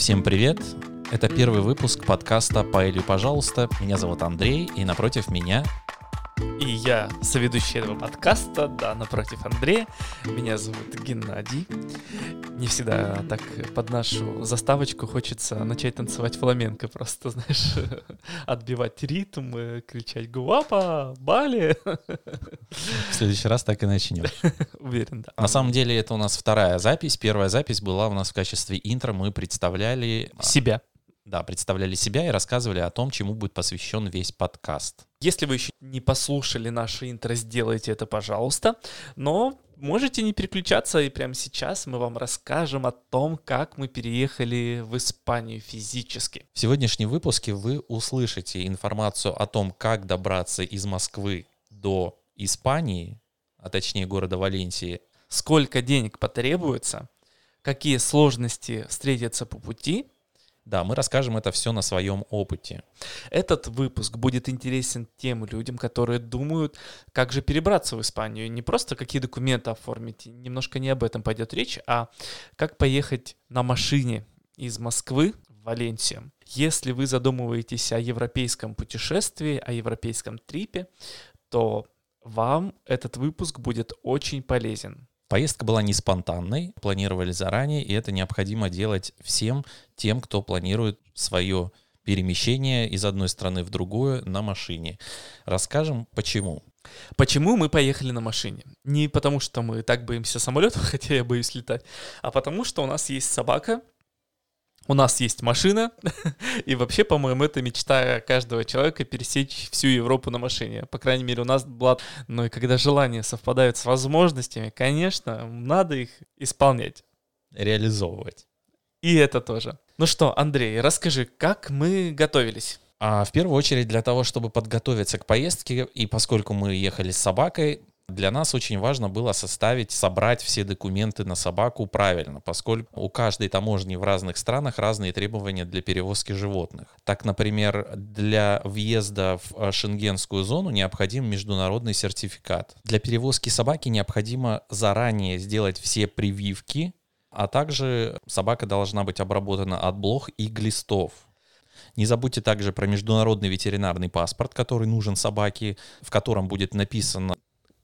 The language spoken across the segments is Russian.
Всем привет! Это первый выпуск подкаста «Паэлью, пожалуйста». Меня зовут Андрей, и напротив меня... И я соведущий этого подкаста, да, напротив Андрея. Меня зовут Геннадий. Не всегда так под нашу заставочку хочется начать танцевать фламенко, просто, знаешь, отбивать ритм, кричать «Гуапа! Бали!» В следующий раз так и начнем. Уверен, да. На самом деле это у нас вторая запись. Первая запись была у нас в качестве интро. Мы представляли... Себя. Да, представляли себя и рассказывали о том, чему будет посвящен весь подкаст. Если вы еще не послушали наше интро, сделайте это, пожалуйста. Но можете не переключаться, и прямо сейчас мы вам расскажем о том, как мы переехали в Испанию физически. В сегодняшнем выпуске вы услышите информацию о том, как добраться из Москвы до Испании, а точнее города Валенсии. Сколько денег потребуется, какие сложности встретятся по пути – да, мы расскажем это все на своем опыте. Этот выпуск будет интересен тем людям, которые думают, как же перебраться в Испанию. Не просто какие документы оформить, немножко не об этом пойдет речь, а как поехать на машине из Москвы в Валенсию. Если вы задумываетесь о европейском путешествии, о европейском трипе, то вам этот выпуск будет очень полезен. Поездка была не спонтанной, планировали заранее, и это необходимо делать всем тем, кто планирует свое перемещение из одной страны в другую на машине. Расскажем, почему. Почему мы поехали на машине? Не потому, что мы так боимся самолетов, хотя я боюсь летать, а потому, что у нас есть собака, у нас есть машина, и вообще, по-моему, это мечта каждого человека пересечь всю Европу на машине. По крайней мере, у нас была... Но и когда желания совпадают с возможностями, конечно, надо их исполнять. Реализовывать. И это тоже. Ну что, Андрей, расскажи, как мы готовились? А в первую очередь для того, чтобы подготовиться к поездке, и поскольку мы ехали с собакой, для нас очень важно было составить, собрать все документы на собаку правильно, поскольку у каждой таможни в разных странах разные требования для перевозки животных. Так, например, для въезда в э, шенгенскую зону необходим международный сертификат. Для перевозки собаки необходимо заранее сделать все прививки, а также собака должна быть обработана от блох и глистов. Не забудьте также про международный ветеринарный паспорт, который нужен собаке, в котором будет написано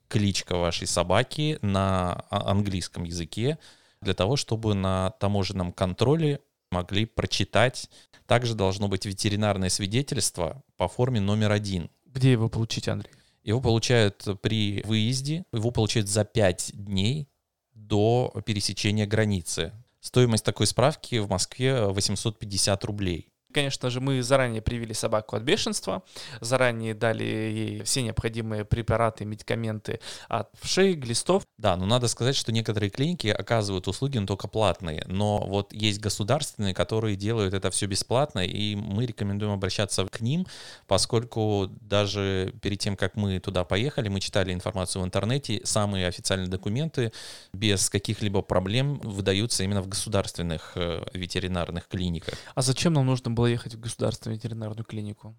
кличка вашей собаки на а, английском языке для того, чтобы на таможенном контроле могли прочитать. Также должно быть ветеринарное свидетельство по форме номер один. Где его получить, Андрей? Его получают при выезде, его получают за 5 дней до пересечения границы. Стоимость такой справки в Москве 850 рублей. Конечно же, мы заранее привили собаку от бешенства, заранее дали ей все необходимые препараты, медикаменты от вшей, глистов. Да, но надо сказать, что некоторые клиники оказывают услуги, но только платные. Но вот есть государственные, которые делают это все бесплатно, и мы рекомендуем обращаться к ним, поскольку даже перед тем, как мы туда поехали, мы читали информацию в интернете, самые официальные документы без каких-либо проблем выдаются именно в государственных э, ветеринарных клиниках. А зачем нам нужно было ехать в государственную ветеринарную клинику?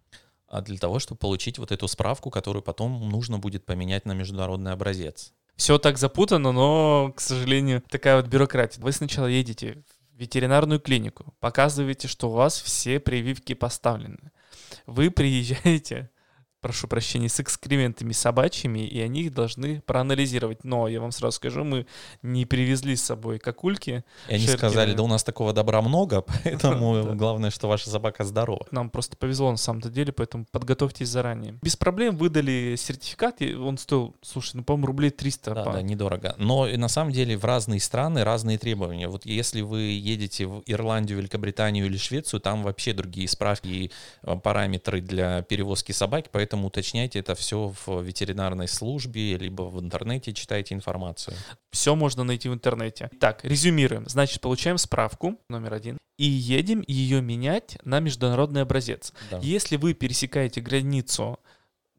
А для того, чтобы получить вот эту справку, которую потом нужно будет поменять на международный образец. Все так запутано, но, к сожалению, такая вот бюрократия. Вы сначала едете в ветеринарную клинику, показываете, что у вас все прививки поставлены. Вы приезжаете прошу прощения, с экскрементами собачьими, и они их должны проанализировать. Но я вам сразу скажу, мы не привезли с собой кокульки. И они Шеркины. сказали, да у нас такого добра много, поэтому главное, что ваша собака здорова. Нам просто повезло на самом-то деле, поэтому подготовьтесь заранее. Без проблем выдали сертификат, он стоил, слушай, ну, по-моему, рублей 300. Да, да, недорого. Но на самом деле в разные страны разные требования. Вот если вы едете в Ирландию, Великобританию или Швецию, там вообще другие справки и э, параметры для перевозки собаки, поэтому Поэтому уточняйте это все в ветеринарной службе, либо в интернете читайте информацию. Все можно найти в интернете. Так, резюмируем. Значит, получаем справку номер один и едем ее менять на международный образец. Да. Если вы пересекаете границу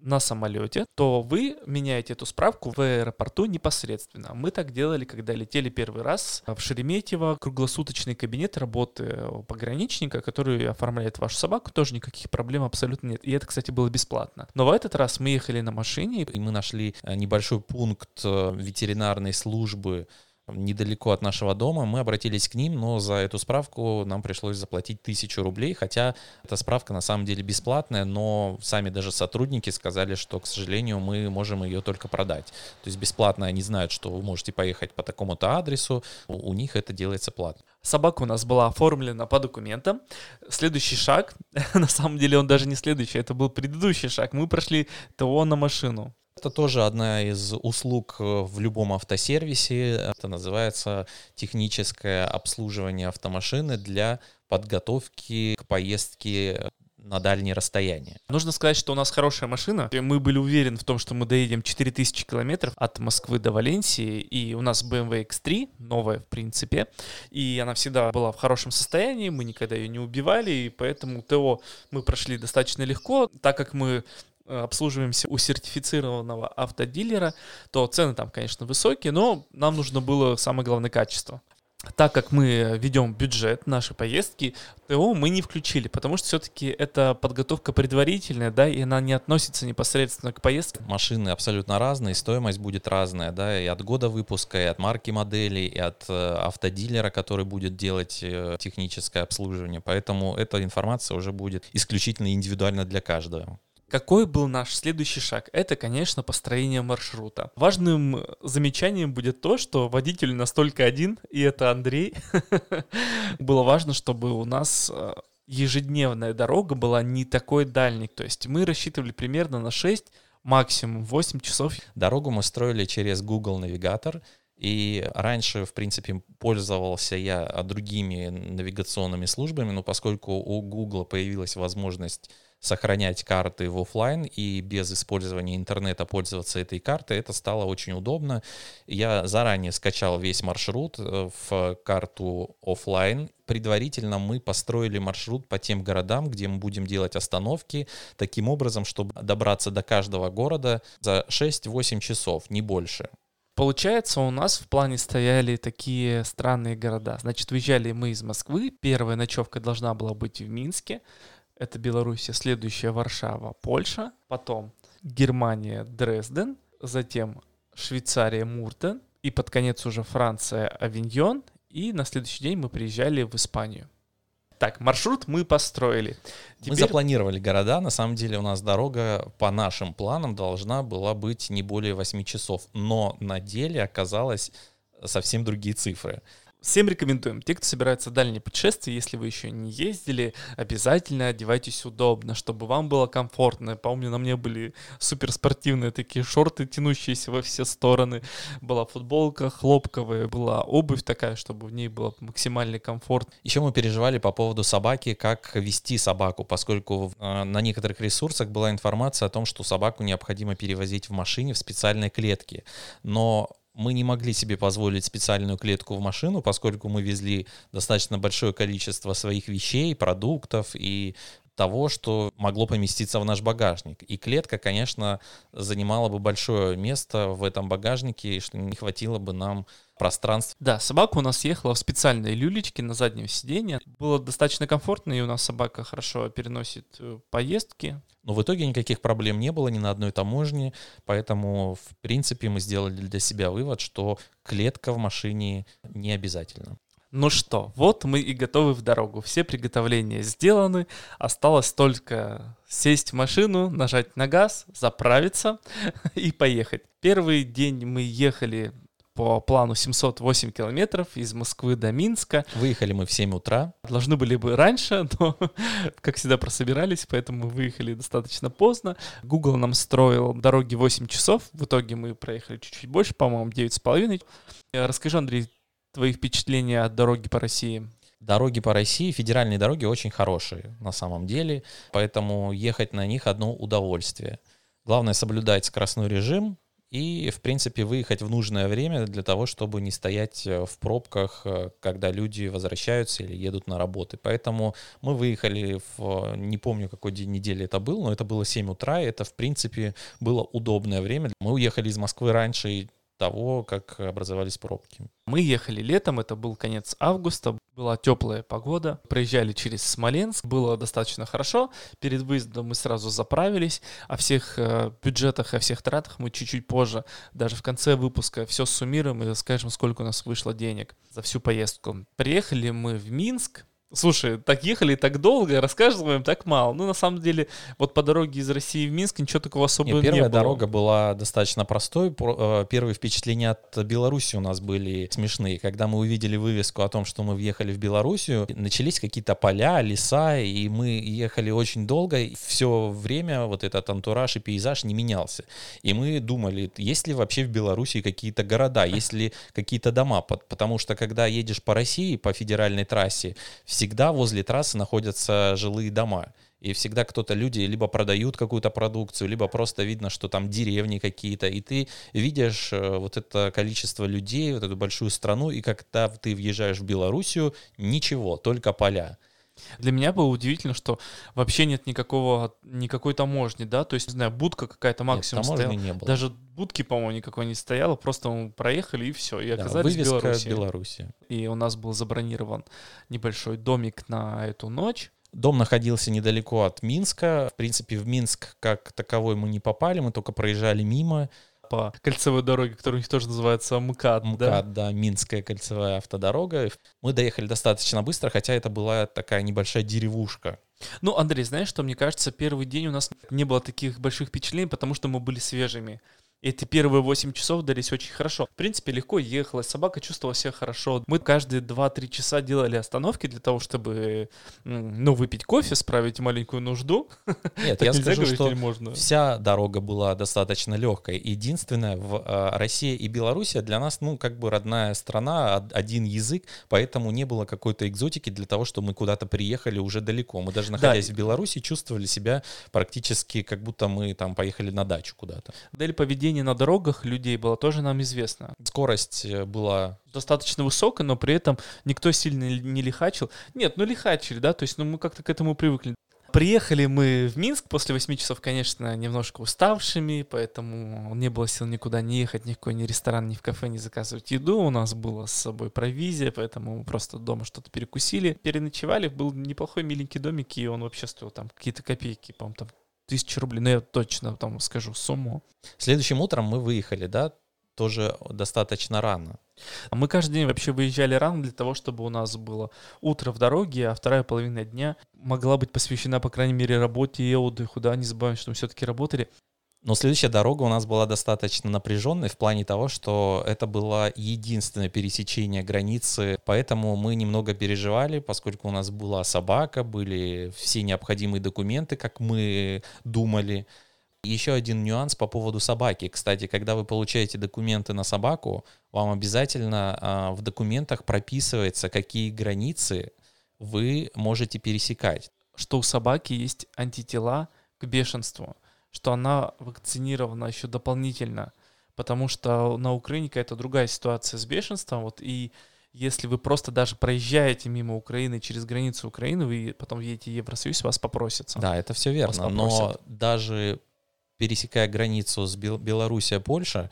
на самолете, то вы меняете эту справку в аэропорту непосредственно. Мы так делали, когда летели первый раз в Шереметьево. Круглосуточный кабинет работы пограничника, который оформляет вашу собаку, тоже никаких проблем абсолютно нет. И это, кстати, было бесплатно. Но в этот раз мы ехали на машине. И мы нашли э, небольшой пункт э, ветеринарной службы недалеко от нашего дома. Мы обратились к ним, но за эту справку нам пришлось заплатить тысячу рублей, хотя эта справка на самом деле бесплатная, но сами даже сотрудники сказали, что, к сожалению, мы можем ее только продать. То есть бесплатно они знают, что вы можете поехать по такому-то адресу, у них это делается платно. Собака у нас была оформлена по документам. Следующий шаг, на самом деле он даже не следующий, это был предыдущий шаг. Мы прошли ТО на машину. Это тоже одна из услуг э, в любом автосервисе. Это называется техническое обслуживание автомашины для подготовки к поездке на дальние расстояния. Нужно сказать, что у нас хорошая машина. Мы были уверены в том, что мы доедем 4000 километров от Москвы до Валенсии, и у нас BMW X3, новая в принципе, и она всегда была в хорошем состоянии, мы никогда ее не убивали, и поэтому ТО мы прошли достаточно легко, так как мы обслуживаемся у сертифицированного автодилера, то цены там, конечно, высокие, но нам нужно было самое главное качество. Так как мы ведем бюджет нашей поездки, ТО мы не включили, потому что все-таки это подготовка предварительная, да, и она не относится непосредственно к поездке. Машины абсолютно разные, стоимость будет разная, да, и от года выпуска, и от марки модели, и от э, автодилера, который будет делать э, техническое обслуживание. Поэтому эта информация уже будет исключительно индивидуально для каждого. Какой был наш следующий шаг? Это, конечно, построение маршрута. Важным замечанием будет то, что водитель настолько один, и это Андрей. Было важно, чтобы у нас э, ежедневная дорога была не такой дальней. То есть мы рассчитывали примерно на 6, максимум 8 часов. Дорогу мы строили через Google Навигатор. И раньше, в принципе, пользовался я другими навигационными службами, но поскольку у Google появилась возможность сохранять карты в офлайн и без использования интернета пользоваться этой картой, это стало очень удобно. Я заранее скачал весь маршрут э, в карту офлайн. Предварительно мы построили маршрут по тем городам, где мы будем делать остановки, таким образом, чтобы добраться до каждого города за 6-8 часов, не больше. Получается, у нас в плане стояли такие странные города. Значит, выезжали мы из Москвы. Первая ночевка должна была быть в Минске это Белоруссия, следующая Варшава, Польша, потом Германия, Дрезден, затем Швейцария, Муртен, и под конец уже Франция, Авиньон, и на следующий день мы приезжали в Испанию. Так, маршрут мы построили. Теперь... Мы запланировали города. На самом деле у нас дорога по нашим планам должна была быть не более 8 часов. Но на деле оказалось совсем другие цифры. Всем рекомендуем. Те, кто собирается в дальние путешествия, если вы еще не ездили, обязательно одевайтесь удобно, чтобы вам было комфортно. Помню, на мне были суперспортивные такие шорты, тянущиеся во все стороны. Была футболка хлопковая, была обувь такая, чтобы в ней было максимальный комфорт. Еще мы переживали по поводу собаки, как вести собаку, поскольку э, на некоторых ресурсах была информация о том, что собаку необходимо перевозить в машине в специальной клетке. Но мы не могли себе позволить специальную клетку в машину, поскольку мы везли достаточно большое количество своих вещей, продуктов и того, что могло поместиться в наш багажник. И клетка, конечно, занимала бы большое место в этом багажнике, и что не хватило бы нам пространства. Да, собака у нас ехала в специальной люлечке на заднем сиденье. Было достаточно комфортно, и у нас собака хорошо переносит э, поездки. Но в итоге никаких проблем не было ни на одной таможне, поэтому, в принципе, мы сделали для себя вывод, что клетка в машине не обязательно. Ну что, вот мы и готовы в дорогу. Все приготовления сделаны. Осталось только сесть в машину, нажать на газ, заправиться и поехать. Первый день мы ехали по плану 708 километров из Москвы до Минска. Выехали мы в 7 утра. Должны были бы раньше, но, как всегда, прособирались, поэтому выехали достаточно поздно. Google нам строил дороги 8 часов. В итоге мы проехали чуть-чуть больше, по-моему, 9,5. Расскажи, Андрей, твои впечатления от дороги по России? Дороги по России, федеральные дороги очень хорошие на самом деле, поэтому ехать на них одно удовольствие. Главное соблюдать скоростной режим и, в принципе, выехать в нужное время для того, чтобы не стоять э, в пробках, э, когда люди возвращаются или едут на работы. Поэтому мы выехали в, не помню, какой день недели это был, но это было 7 утра, и это, в принципе, было удобное время. Мы уехали из Москвы раньше, того, как образовались пробки. Мы ехали летом, это был конец августа, была теплая погода, проезжали через Смоленск, было достаточно хорошо. Перед выездом мы сразу заправились, о всех э, бюджетах, о всех тратах мы чуть-чуть позже, даже в конце выпуска, все суммируем и скажем, сколько у нас вышло денег за всю поездку. Приехали мы в Минск, Слушай, так ехали так долго, рассказываем так мало. Ну, на самом деле, вот по дороге из России в Минск ничего такого особого Нет, первая не было. дорога была достаточно простой. Э, первые впечатления от Беларуси у нас были смешные. Когда мы увидели вывеску о том, что мы въехали в Белоруссию, начались какие-то поля, леса, и мы ехали очень долго. И все время вот этот антураж и пейзаж не менялся. И мы думали, есть ли вообще в Беларуси какие-то города, есть ли какие-то дома. Потому что когда едешь по России, по федеральной трассе, всегда возле трассы находятся жилые дома. И всегда кто-то, люди либо продают какую-то продукцию, либо просто видно, что там деревни какие-то. И ты видишь э, вот это количество людей, вот эту большую страну, и когда ты въезжаешь в Белоруссию, ничего, только поля. Для меня было удивительно, что вообще нет никакого, никакой таможни, да, то есть, не знаю, будка какая-то максимум нет, стояла. Не было. Даже будки, по-моему, никакой не стояло, просто мы проехали и все, и оказались да, в Беларуси. Беларуси. И у нас был забронирован небольшой домик на эту ночь. Дом находился недалеко от Минска. В принципе, в Минск как таковой мы не попали, мы только проезжали мимо по кольцевой дороге, которая у них тоже называется МКАД. МКАД, да? да, Минская кольцевая автодорога. Мы доехали достаточно быстро, хотя это была такая небольшая деревушка. Ну, Андрей, знаешь, что мне кажется, первый день у нас не было таких больших впечатлений, потому что мы были свежими. Эти первые 8 часов дались очень хорошо. В принципе, легко ехалось, собака чувствовала себя хорошо. Мы каждые 2-3 часа делали остановки для того, чтобы, ну, выпить кофе, справить маленькую нужду. Нет, я скажу, что вся дорога была достаточно легкой. Единственное, в а, России и Беларуси для нас, ну, как бы родная страна, один язык, поэтому не было какой-то экзотики для того, что мы куда-то приехали уже далеко. Мы даже находясь в Беларуси чувствовали себя практически, как будто мы там поехали на дачу куда-то. Да или поведение на дорогах людей было тоже нам известно. Скорость э, была достаточно высокая, но при этом никто сильно не лихачил. Нет, ну лихачили, да, то есть ну, мы как-то к этому привыкли. Приехали мы в Минск после 8 часов, конечно, немножко уставшими, поэтому не было сил никуда не ехать, ни в какой ни ресторан, ни в кафе не заказывать еду. У нас было с собой провизия, поэтому мы просто дома что-то перекусили. Переночевали, был неплохой миленький домик, и он вообще стоил там какие-то копейки, по-моему, там тысячи рублей, но я точно там скажу сумму. Следующим утром мы выехали, да, тоже достаточно рано. Мы каждый день вообще выезжали рано для того, чтобы у нас было утро в дороге, а вторая половина дня могла быть посвящена, по крайней мере, работе и отдыху, да, не забываем, что мы все-таки работали. Но следующая дорога у нас была достаточно напряженной в плане того, что это было единственное пересечение границы, поэтому мы немного переживали, поскольку у нас была собака, были все необходимые документы, как мы думали. Еще один нюанс по поводу собаки. Кстати, когда вы получаете документы на собаку, вам обязательно а, в документах прописывается, какие границы вы можете пересекать. Что у собаки есть антитела к бешенству что она вакцинирована еще дополнительно, потому что на Украине какая-то другая ситуация с бешенством, вот и если вы просто даже проезжаете мимо Украины через границу Украины, вы потом едете в Евросоюз, вас попросятся. Да, это все верно, но даже пересекая границу с Бел- Белоруссия, Польша,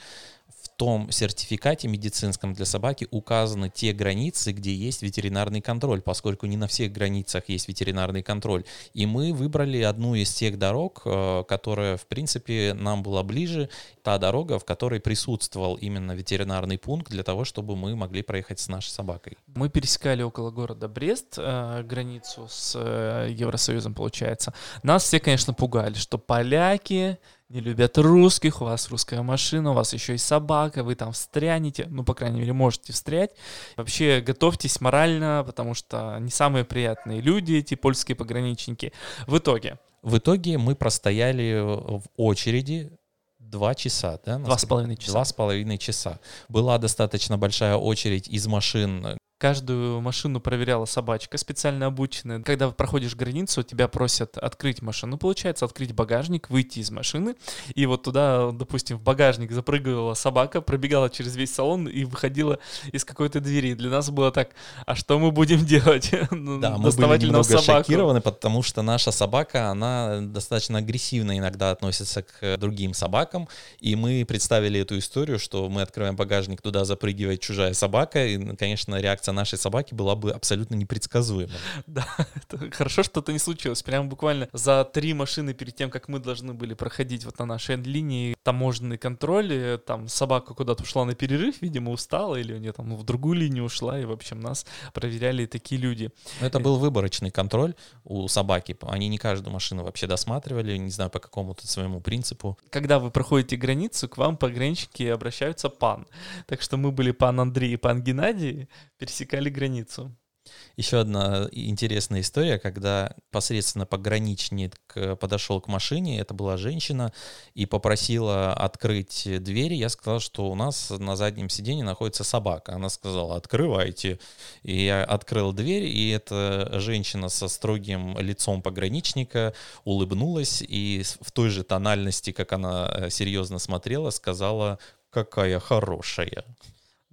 том сертификате медицинском для собаки указаны те границы, где есть ветеринарный контроль, поскольку не на всех границах есть ветеринарный контроль. И мы выбрали одну из тех дорог, э, которая, в принципе, нам была ближе, та дорога, в которой присутствовал именно ветеринарный пункт для того, чтобы мы могли проехать с нашей собакой. Мы пересекали около города Брест э, границу с э, Евросоюзом, получается. Нас все, конечно, пугали, что поляки не любят русских, у вас русская машина, у вас еще и собака, вы там встрянете, ну, по крайней мере, можете встрять. Вообще, готовьтесь морально, потому что не самые приятные люди эти польские пограничники. В итоге... В итоге мы простояли в очереди два часа, да? Два с половиной часа. Два с половиной часа. Была достаточно большая очередь из машин, Каждую машину проверяла собачка специально обученная. Когда проходишь границу, тебя просят открыть машину, получается, открыть багажник, выйти из машины. И вот туда, допустим, в багажник запрыгивала собака, пробегала через весь салон и выходила из какой-то двери. Для нас было так, а что мы будем делать? Ну, да, мы были немного шокированы, потому что наша собака, она достаточно агрессивно иногда относится к другим собакам. И мы представили эту историю, что мы открываем багажник, туда запрыгивает чужая собака. И, конечно, реакция реакция нашей собаки была бы абсолютно непредсказуема. Да, это хорошо, что это не случилось. Прям буквально за три машины перед тем, как мы должны были проходить вот на нашей линии таможенный контроль, э, там собака куда-то ушла на перерыв, видимо, устала, или у нее там в другую линию ушла, и, в общем, нас проверяли такие люди. Это был выборочный контроль у собаки. Они не каждую машину вообще досматривали, не знаю, по какому-то своему принципу. Когда вы проходите границу, к вам пограничники обращаются пан. Так что мы были пан Андрей и пан Геннадий, пересекали границу. Еще одна интересная история, когда посредственно пограничник подошел к машине, это была женщина, и попросила открыть двери. Я сказал, что у нас на заднем сиденье находится собака. Она сказала, открывайте. И я открыл дверь, и эта женщина со строгим лицом пограничника улыбнулась и в той же тональности, как она э, серьезно смотрела, сказала, какая хорошая.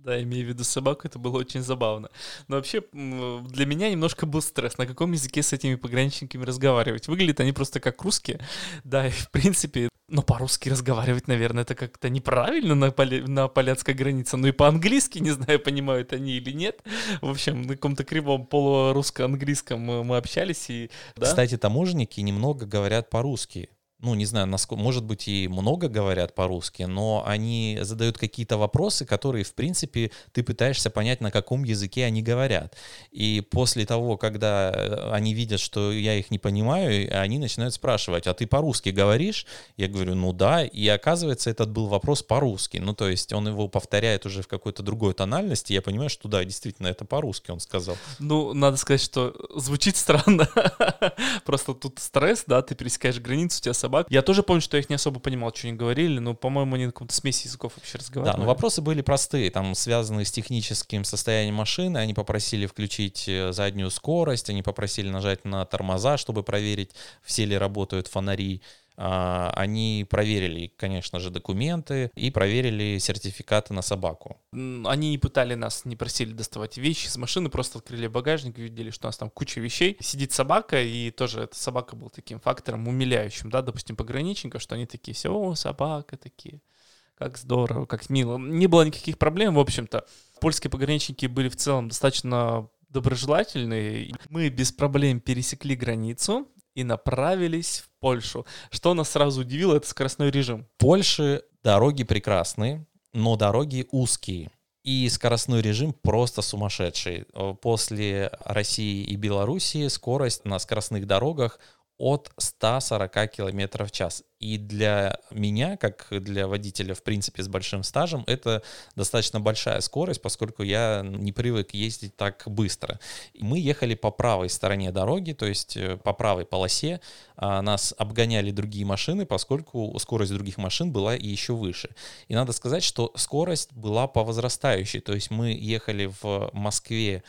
Да, имея в виду собаку, это было очень забавно. Но вообще для меня немножко был стресс, на каком языке с этими пограничниками разговаривать. Выглядят они просто как русские. Да, и в принципе, но по-русски разговаривать, наверное, это как-то неправильно на, поля... на поляцкой границе. Ну и по-английски, не знаю, понимают они или нет. В общем, на каком-то кривом полурусско-английском мы общались. И, да? Кстати, таможенники немного говорят по-русски ну, не знаю, насколько, может быть, и много говорят по-русски, но они задают какие-то вопросы, которые, в принципе, ты пытаешься понять, на каком языке они говорят. И после того, когда э, они видят, что я их не понимаю, они начинают спрашивать, а ты по-русски говоришь? Я говорю, ну да, и оказывается, этот был вопрос по-русски. Ну, то есть он его повторяет уже в какой-то другой тональности, я понимаю, что да, действительно, это по-русски он сказал. Ну, надо сказать, что звучит странно. Просто тут стресс, да, ты пересекаешь границу, у тебя собак. Я тоже помню, что я их не особо понимал, что они говорили, но, по-моему, они на каком-то смеси языков вообще разговаривали. Да, но вопросы были простые, там связанные с техническим состоянием машины. Они попросили включить э, заднюю скорость, они попросили нажать на тормоза, чтобы проверить, все ли работают фонари. А, они проверили, конечно же, документы и проверили сертификаты на собаку. Они не пытали нас, не просили доставать вещи из машины, просто открыли багажник, видели, что у нас там куча вещей. Сидит собака, и тоже эта собака был таким фактором умиляющим, да, допустим, пограничников, что они такие, все, о, собака такие, как здорово, как мило. Не было никаких проблем, в общем-то. Польские пограничники были в целом достаточно доброжелательные. Мы без проблем пересекли границу, и направились в Польшу. Что нас сразу удивило, это скоростной режим. В Польше дороги прекрасные, но дороги узкие. И скоростной режим просто сумасшедший. После России и Белоруссии скорость на скоростных дорогах от 140 км в час. И для меня, как для водителя, в принципе, с большим стажем, это достаточно большая скорость, поскольку я не привык ездить так быстро. Мы ехали по правой стороне дороги, то есть э, по правой полосе. А нас обгоняли другие машины, поскольку скорость других машин была еще выше. И надо сказать, что скорость была по возрастающей. То есть мы ехали в Москве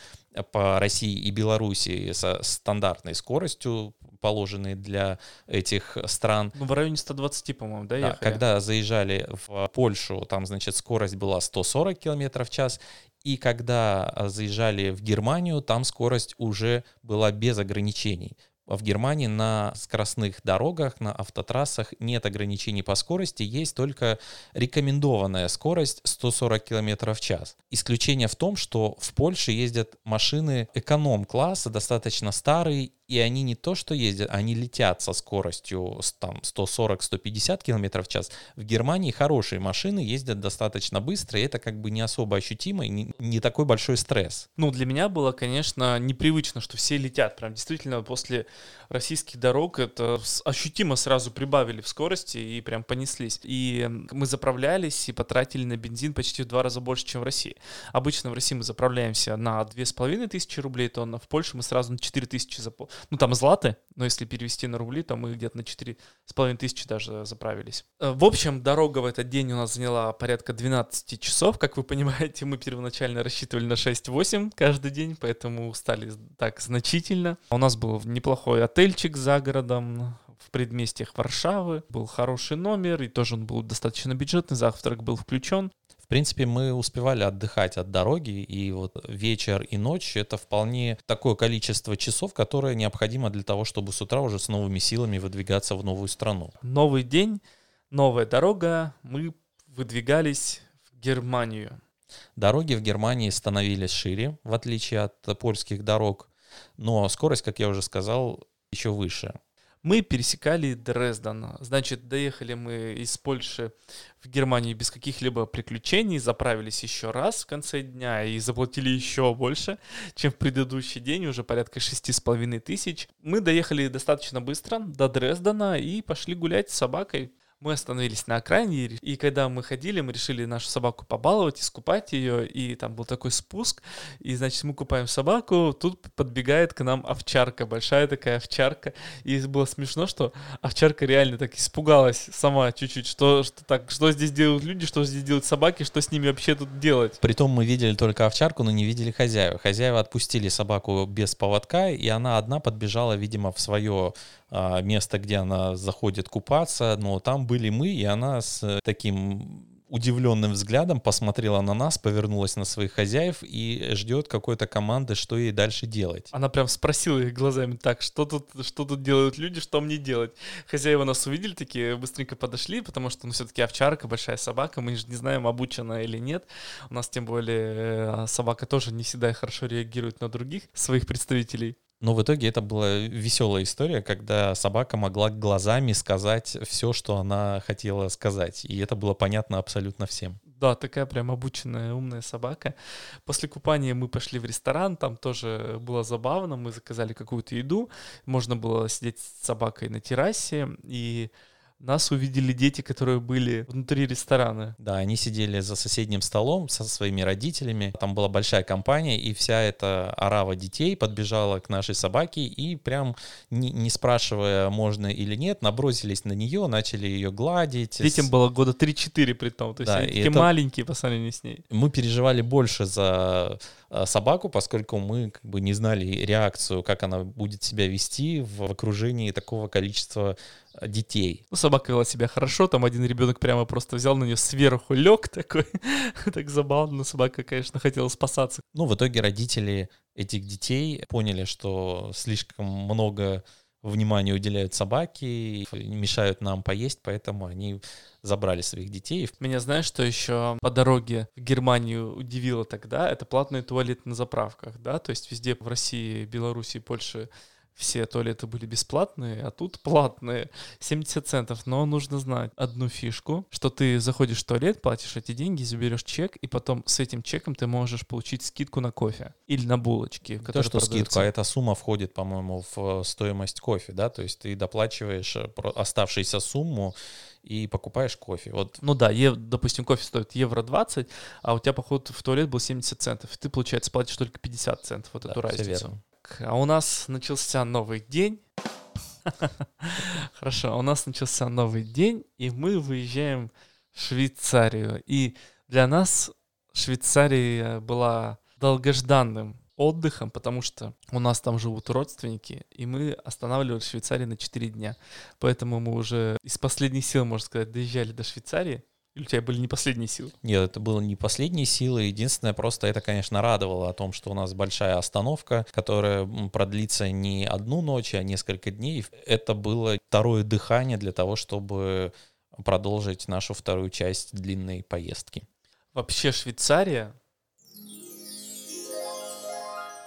по России и Белоруссии со стандартной скоростью, положенной для этих стран. Ну, в районе 120, по-моему, да, да Когда заезжали в Польшу, там, значит, скорость была 140 км в час, и когда заезжали в Германию, там скорость уже была без ограничений в Германии на скоростных дорогах, на автотрассах нет ограничений по скорости, есть только рекомендованная скорость 140 км в час. Исключение в том, что в Польше ездят машины эконом-класса, достаточно старые и они не то что ездят, они летят со скоростью там 140-150 км в час. В Германии хорошие машины ездят достаточно быстро, и это как бы не особо ощутимо, и не такой большой стресс. Ну, для меня было, конечно, непривычно, что все летят. Прям действительно после российских дорог это ощутимо сразу прибавили в скорости и прям понеслись. И мы заправлялись и потратили на бензин почти в два раза больше, чем в России. Обычно в России мы заправляемся на 2500 рублей тонна, в Польше мы сразу на 4000 запол Ну, там златы, но если перевести на рубли, то мы где-то на 4,5 тысячи даже заправились. Э, в общем, дорога в этот день у нас заняла порядка 12 часов. Как вы понимаете, мы первоначально рассчитывали на 6-8 каждый день, поэтому устали так значительно. У нас был неплохой отельчик за городом, в предместьях Варшавы. Был хороший номер, и тоже он был достаточно бюджетный, завтрак был включен. В принципе, мы успевали отдыхать от дороги, и вот вечер и ночь — это вполне такое количество часов, которое необходимо для того, чтобы с утра уже с новыми силами выдвигаться в новую страну. Новый день, новая дорога, мы выдвигались в Германию. Дороги в Германии становились шире, в отличие от польских дорог, но скорость, как я уже сказал, еще выше мы пересекали Дрезден. Значит, доехали мы из Польши в Германию без каких-либо приключений, заправились еще раз в конце дня и заплатили еще больше, чем в предыдущий день, уже порядка шести с половиной тысяч. Мы доехали достаточно быстро до Дрездена и пошли гулять с собакой. Мы остановились на окраине, и когда мы ходили, мы решили нашу собаку побаловать, искупать ее, и там был такой спуск, и, значит, мы купаем собаку, тут подбегает к нам овчарка, большая такая овчарка, и было смешно, что овчарка реально так испугалась сама чуть-чуть, что, что так, что здесь делают люди, что здесь делают собаки, что с ними вообще тут делать. Притом мы видели только овчарку, но не видели хозяева. Хозяева отпустили собаку без поводка, и она одна подбежала, видимо, в свое место, где она заходит купаться, но там были мы, и она с таким удивленным взглядом посмотрела на нас, повернулась на своих хозяев и ждет какой-то команды, что ей дальше делать. Она прям спросила их глазами, так, что тут, что тут делают люди, что мне делать? Хозяева нас увидели, такие быстренько подошли, потому что, ну, все-таки овчарка, большая собака, мы же не знаем, обучена или нет. У нас, тем более, э, собака тоже не всегда хорошо реагирует на других своих представителей. Но в итоге это была веселая история, когда собака могла глазами сказать все, что она хотела сказать. И это было понятно абсолютно всем. Да, такая прям обученная умная собака. После купания мы пошли в ресторан, там тоже было забавно, мы заказали какую-то еду, можно было сидеть с собакой на террасе, и нас увидели дети, которые были внутри ресторана. Да, они сидели за соседним столом со своими родителями. Там была большая компания, и вся эта орава детей подбежала к нашей собаке и прям, не, не спрашивая, можно или нет, набросились на нее, начали ее гладить. Детям было года 3-4 при том, то есть да, они такие это... маленькие по сравнению с ней. Мы переживали больше за собаку, поскольку мы как бы не знали реакцию, как она будет себя вести в окружении такого количества детей. Ну, собака вела себя хорошо, там один ребенок прямо просто взял на нее сверху, лег такой, так забавно, собака, конечно, хотела спасаться. Ну, в итоге родители этих детей поняли, что слишком много внимания уделяют собаке, мешают нам поесть, поэтому они забрали своих детей. Меня знаешь, что еще по дороге в Германию удивило тогда? Это платные туалеты на заправках, да, то есть везде в России, Беларуси, Польше все туалеты были бесплатные, а тут платные, 70 центов. Но нужно знать одну фишку, что ты заходишь в туалет, платишь эти деньги, заберешь чек, и потом с этим чеком ты можешь получить скидку на кофе или на булочки. То, что продаются. скидку, а эта сумма входит, по-моему, в стоимость кофе, да, то есть ты доплачиваешь э, оставшуюся сумму и покупаешь кофе. Вот. Ну да, ев, допустим, кофе стоит евро 20, а у тебя поход в туалет был 70 центов. И ты, получается, платишь только 50 центов, вот да, эту разницу. Верно а у нас начался новый день. Хорошо, а у нас начался новый день, и мы выезжаем в Швейцарию. И для нас Швейцария была долгожданным отдыхом, потому что у нас там живут родственники, и мы останавливались в Швейцарии на 4 дня. Поэтому мы уже из последних сил, можно сказать, доезжали до Швейцарии. Или у тебя были не последние силы? Нет, это было не последние силы. Единственное, просто это, конечно, радовало о том, что у нас большая остановка, которая продлится не одну ночь, а несколько дней. Это было второе дыхание для того, чтобы продолжить нашу вторую часть длинной поездки. Вообще Швейцария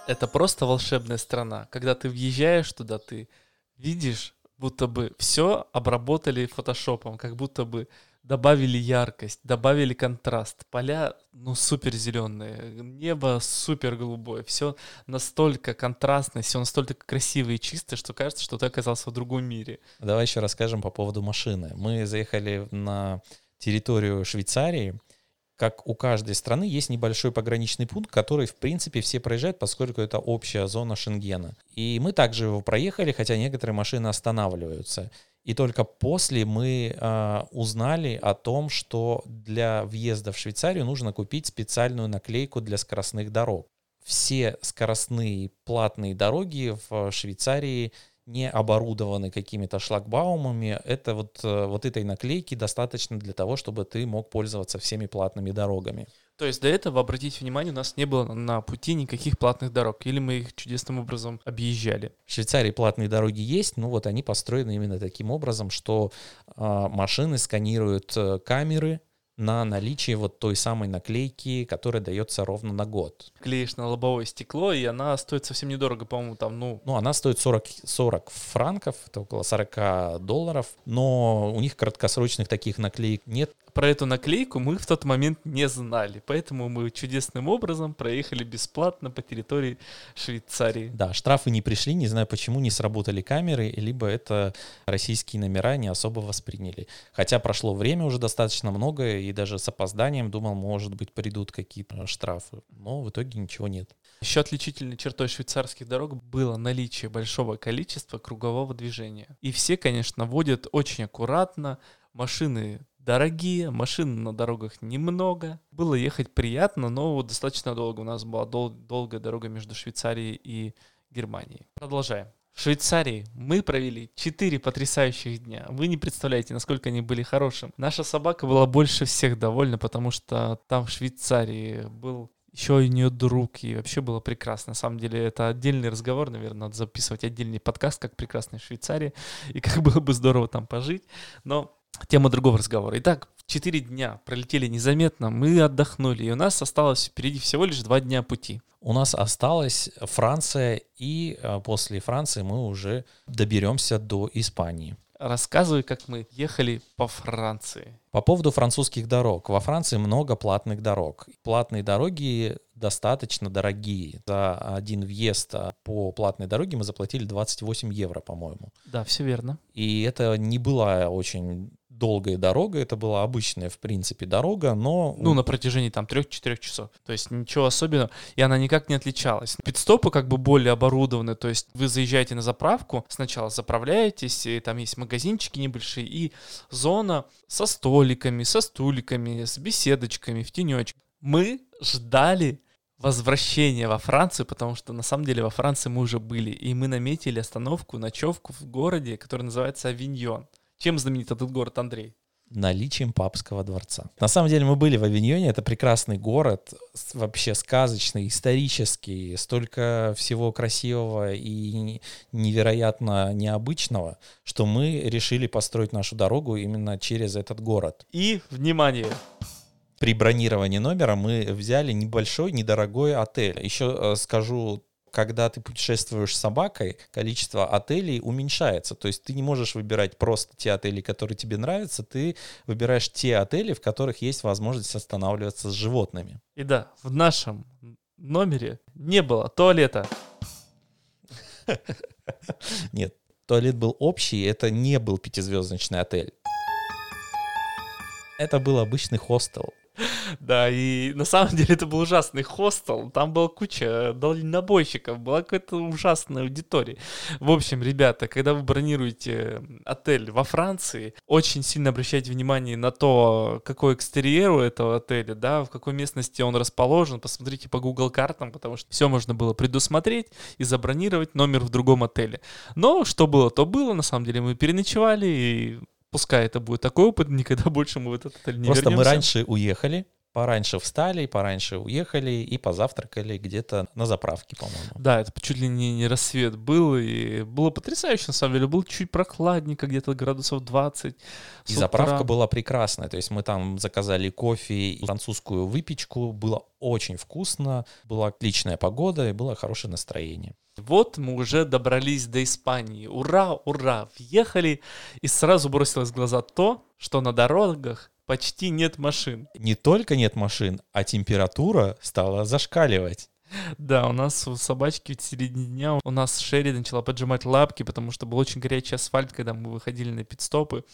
это просто волшебная страна. Когда ты въезжаешь туда, ты видишь, будто бы все обработали фотошопом, как будто бы добавили яркость, добавили контраст. Поля, ну, супер зеленые, небо супер голубое. Все настолько контрастно, все настолько красиво и чисто, что кажется, что ты оказался в другом мире. Давай еще расскажем по поводу машины. Мы заехали на территорию Швейцарии, как у каждой страны есть небольшой пограничный пункт, который, в принципе, все проезжают, поскольку это общая зона Шенгена. И мы также его проехали, хотя некоторые машины останавливаются. И только после мы э, узнали о том, что для въезда в Швейцарию нужно купить специальную наклейку для скоростных дорог. Все скоростные платные дороги в Швейцарии не оборудованы какими-то шлагбаумами, это вот, э, вот этой наклейки достаточно для того, чтобы ты мог пользоваться всеми платными дорогами. То есть до этого, обратите внимание, у нас не было на пути никаких платных дорог, или мы их чудесным образом объезжали? В Швейцарии платные дороги есть, но вот они построены именно таким образом, что э, машины сканируют э, камеры, на наличие вот той самой наклейки, которая дается ровно на год. Клеишь на лобовое стекло, и она стоит совсем недорого, по-моему, там, ну... Ну, она стоит 40, 40 франков, это около 40 долларов, но у них краткосрочных таких наклеек нет. Про эту наклейку мы в тот момент не знали, поэтому мы чудесным образом проехали бесплатно по территории Швейцарии. Да, штрафы не пришли, не знаю почему, не сработали камеры, либо это российские номера не особо восприняли. Хотя прошло время уже достаточно много, и даже с опозданием думал, может быть, придут какие-то штрафы. Но в итоге ничего нет. Еще отличительной чертой швейцарских дорог было наличие большого количества кругового движения. И все, конечно, водят очень аккуратно, машины дорогие, машин на дорогах немного. Было ехать приятно, но достаточно долго. У нас была дол- долгая дорога между Швейцарией и Германией. Продолжаем. В Швейцарии мы провели 4 потрясающих дня. Вы не представляете, насколько они были хорошими. Наша собака была больше всех довольна, потому что там в Швейцарии был еще у нее друг, и вообще было прекрасно. На самом деле, это отдельный разговор, наверное, надо записывать отдельный подкаст, как прекрасная Швейцария, и как было бы здорово там пожить. Но тема другого разговора. Итак, четыре дня пролетели незаметно, мы отдохнули, и у нас осталось впереди всего лишь два дня пути у нас осталась Франция, и э, после Франции мы уже доберемся до Испании. Рассказывай, как мы ехали по Франции. По поводу французских дорог. Во Франции много платных дорог. Платные дороги достаточно дорогие. За один въезд а, по платной дороге мы заплатили 28 евро, по-моему. Да, все верно. И это не была очень долгая дорога, это была обычная, в принципе, дорога, но... Ну, на протяжении там 3-4 часов. То есть ничего особенного, и она никак не отличалась. Пидстопы как бы более оборудованы, то есть вы заезжаете на заправку, сначала заправляетесь, и там есть магазинчики небольшие, и зона со столиками, со стуликами, с беседочками, в тенечек. Мы ждали возвращения во Францию, потому что на самом деле во Франции мы уже были, и мы наметили остановку, ночевку в городе, который называется Авиньон. Чем знаменит этот город, Андрей? наличием папского дворца. На самом деле мы были в Авиньоне, это прекрасный город, вообще сказочный, исторический, столько всего красивого и невероятно необычного, что мы решили построить нашу дорогу именно через этот город. И, внимание, при бронировании номера мы взяли небольшой, недорогой отель. Еще э, скажу когда ты путешествуешь с собакой, количество отелей уменьшается. То есть ты не можешь выбирать просто те отели, которые тебе нравятся, ты выбираешь те отели, в которых есть возможность останавливаться с животными. И да, в нашем номере не было туалета. Нет, туалет был общий, это не был пятизвездочный отель. Это был обычный хостел. Да, и на самом деле это был ужасный хостел, там была куча дальнобойщиков, была какая-то ужасная аудитория. В общем, ребята, когда вы бронируете отель во Франции, очень сильно обращайте внимание на то, какой экстерьер у этого отеля, да, в какой местности он расположен, посмотрите по Google картам, потому что все можно было предусмотреть и забронировать номер в другом отеле. Но что было, то было, на самом деле мы переночевали и пускай это будет такой опыт, никогда больше мы в этот отель не Просто вернемся. мы раньше уехали, пораньше встали, пораньше уехали и позавтракали где-то на заправке, по-моему. Да, это чуть ли не, не рассвет был, и было потрясающе, на самом деле. Было чуть прохладненько, где-то градусов 20. И заправка была прекрасная, то есть мы там заказали кофе и французскую выпечку, было очень вкусно, была отличная погода и было хорошее настроение. Вот мы уже добрались до Испании. Ура, ура! Въехали, и сразу бросилось в глаза то, что на дорогах почти нет машин. Не только нет машин, а температура стала зашкаливать. Да, у нас у собачки в середине дня у нас Шерри начала поджимать лапки, потому что был очень горячий асфальт, когда мы выходили на пидстопы.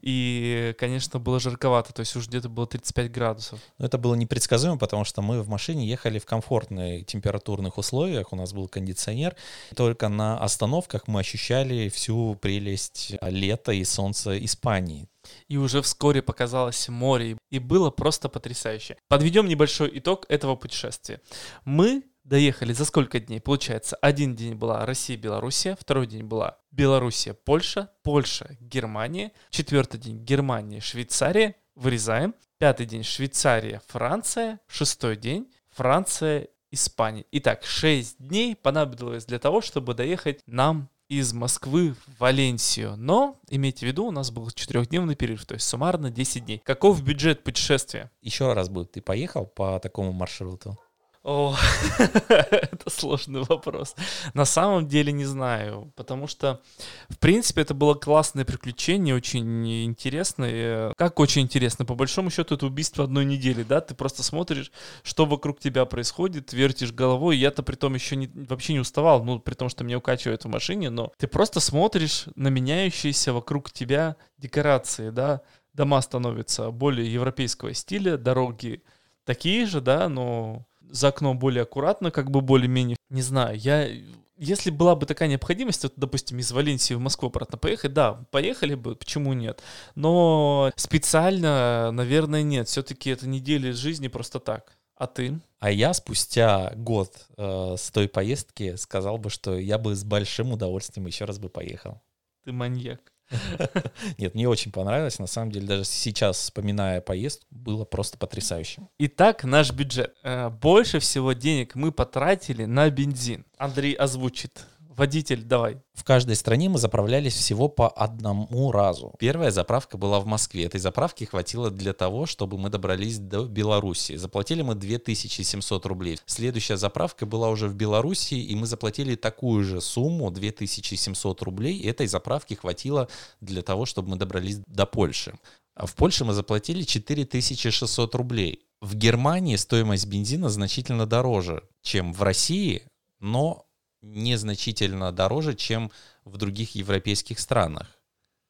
И, конечно, было жарковато, то есть уже где-то было 35 градусов. Но это было непредсказуемо, потому что мы в машине ехали в комфортных температурных условиях, у нас был кондиционер. Только на остановках мы ощущали всю прелесть лета и солнца Испании. И уже вскоре показалось море, и было просто потрясающе. Подведем небольшой итог этого путешествия. Мы доехали за сколько дней? Получается, один день была Россия, Белоруссия, второй день была Белоруссия, Польша, Польша, Германия, четвертый день Германия, Швейцария, вырезаем, пятый день Швейцария, Франция, шестой день Франция, Испания. Итак, шесть дней понадобилось для того, чтобы доехать нам из Москвы в Валенсию. Но, имейте в виду, у нас был четырехдневный перерыв, то есть суммарно 10 дней. Каков бюджет путешествия? Еще раз будет, ты поехал по такому маршруту? О, это сложный вопрос. На самом деле не знаю, потому что, в принципе, это было классное приключение, очень интересное. Как очень интересно? По большому счету, это убийство одной недели, да? Ты просто смотришь, что вокруг тебя происходит, вертишь головой. Я-то при том еще не, вообще не уставал, ну, при том, что меня укачивает в машине, но ты просто смотришь на меняющиеся вокруг тебя декорации, да? Дома становятся более европейского стиля, дороги такие же, да, но за окном более аккуратно, как бы более-менее. Не знаю, я... Если была бы такая необходимость, вот, допустим, из Валенсии в Москву обратно поехать, да, поехали бы, почему нет? Но специально, наверное, нет. Все-таки это недели жизни просто так. А ты? А я спустя год э, с той поездки сказал бы, что я бы с большим удовольствием еще раз бы поехал. Ты маньяк. Нет, мне очень понравилось. На самом деле, даже сейчас, вспоминая поездку, было просто потрясающе. Итак, наш бюджет. Э, больше всего денег мы потратили на бензин. Андрей озвучит Водитель, давай. В каждой стране мы заправлялись всего по одному разу. Первая заправка была в Москве. Этой заправки хватило для того, чтобы мы добрались до Беларуси. Заплатили мы 2700 рублей. Следующая заправка была уже в Беларуси, и мы заплатили такую же сумму, 2700 рублей. Этой заправки хватило для того, чтобы мы добрались до Польши. А в Польше мы заплатили 4600 рублей. В Германии стоимость бензина значительно дороже, чем в России, но незначительно дороже, чем в других европейских странах.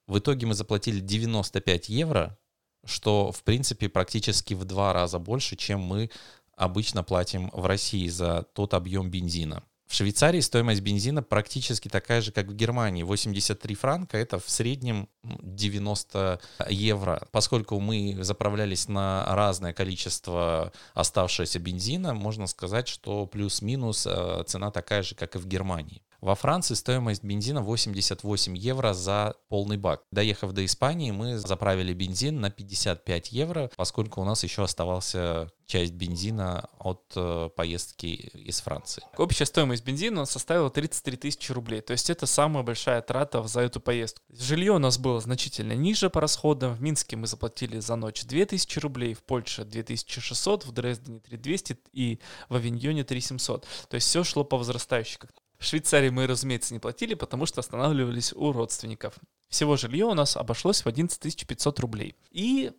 В итоге мы заплатили 95 евро, что, в принципе, практически в два раза больше, чем мы обычно платим в России за тот объем бензина. В Швейцарии стоимость бензина практически такая же, как в Германии. 83 франка — это в среднем 90 евро. Поскольку мы заправлялись на разное количество оставшегося бензина, можно сказать, что плюс-минус э, цена такая же, как и в Германии. Во Франции стоимость бензина 88 евро за полный бак. Доехав до Испании, мы заправили бензин на 55 евро, поскольку у нас еще оставался часть бензина от э, поездки из Франции. Общая стоимость бензина составила 33 тысячи рублей, то есть это самая большая трата за эту поездку. Жилье у нас было значительно ниже по расходам. В Минске мы заплатили за ночь 2000 рублей, в Польше 2600, в Дрездене 3200 и в Авиньоне 3700. То есть все шло по возрастающей. В Швейцарии мы, разумеется, не платили, потому что останавливались у родственников. Всего жилье у нас обошлось в 11 500 рублей. И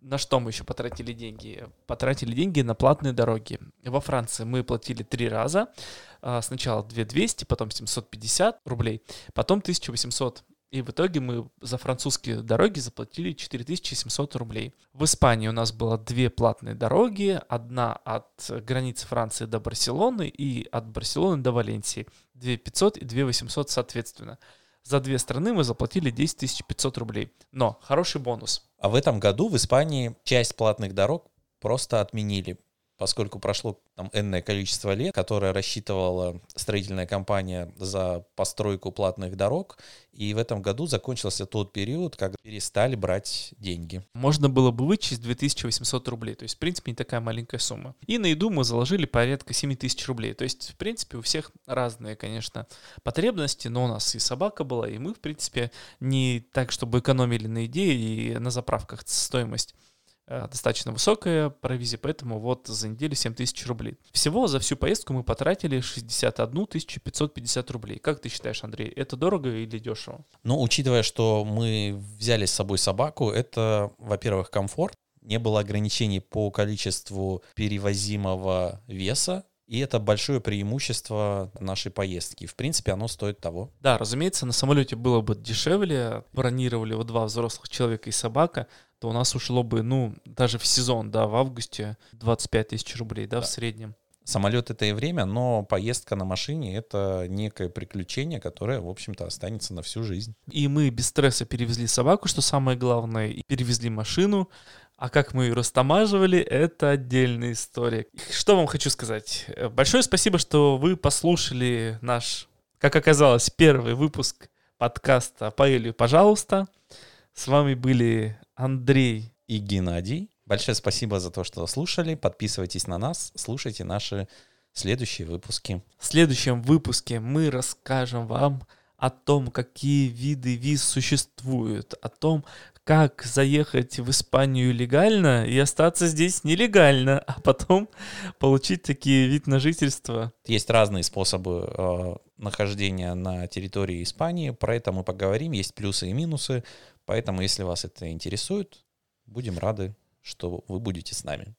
на что мы еще потратили деньги? Потратили деньги на платные дороги. Во Франции мы платили три раза. А, сначала 2200, потом 750 рублей, потом 1800 и в итоге мы за французские дороги заплатили 4700 рублей. В Испании у нас было две платные дороги. Одна от границы Франции до Барселоны и от Барселоны до Валенсии. 2500 и 2800 соответственно. За две страны мы заплатили 10 500 рублей. Но хороший бонус. А в этом году в Испании часть платных дорог просто отменили поскольку прошло там энное количество лет, которое рассчитывала строительная компания за постройку платных дорог, и в этом году закончился тот период, когда перестали брать деньги. Можно было бы вычесть 2800 рублей, то есть, в принципе, не такая маленькая сумма. И на еду мы заложили порядка 7000 рублей, то есть, в принципе, у всех разные, конечно, потребности, но у нас и собака была, и мы, в принципе, не так, чтобы экономили на еде и на заправках стоимость достаточно высокая провизия, поэтому вот за неделю 7 тысяч рублей. Всего за всю поездку мы потратили 61 550 рублей. Как ты считаешь, Андрей, это дорого или дешево? Ну, учитывая, что мы взяли с собой собаку, это, во-первых, комфорт, не было ограничений по количеству перевозимого веса, И это большое преимущество нашей поездки. В принципе, оно стоит того. Да, разумеется, на самолете было бы дешевле. Бронировали вот два взрослых человека и собака, то у нас ушло бы, ну, даже в сезон, да, в августе 25 тысяч рублей, да, да. в среднем. Самолет это и время, но поездка на машине это некое приключение, которое, в общем-то, останется на всю жизнь. И мы без стресса перевезли собаку, что самое главное, и перевезли машину. А как мы ее растамаживали, это отдельная история. Что вам хочу сказать? Большое спасибо, что вы послушали наш, как оказалось, первый выпуск подкаста «Паэлью, пожалуйста». С вами были Андрей и Геннадий. Большое спасибо за то, что слушали. Подписывайтесь на нас, слушайте наши следующие выпуски. В следующем выпуске мы расскажем вам о том, какие виды виз существуют, о том, как заехать в Испанию легально и остаться здесь нелегально, а потом получить такие вид на жительство. Есть разные способы э, нахождения на территории Испании, про это мы поговорим, есть плюсы и минусы, поэтому если вас это интересует, будем рады, что вы будете с нами.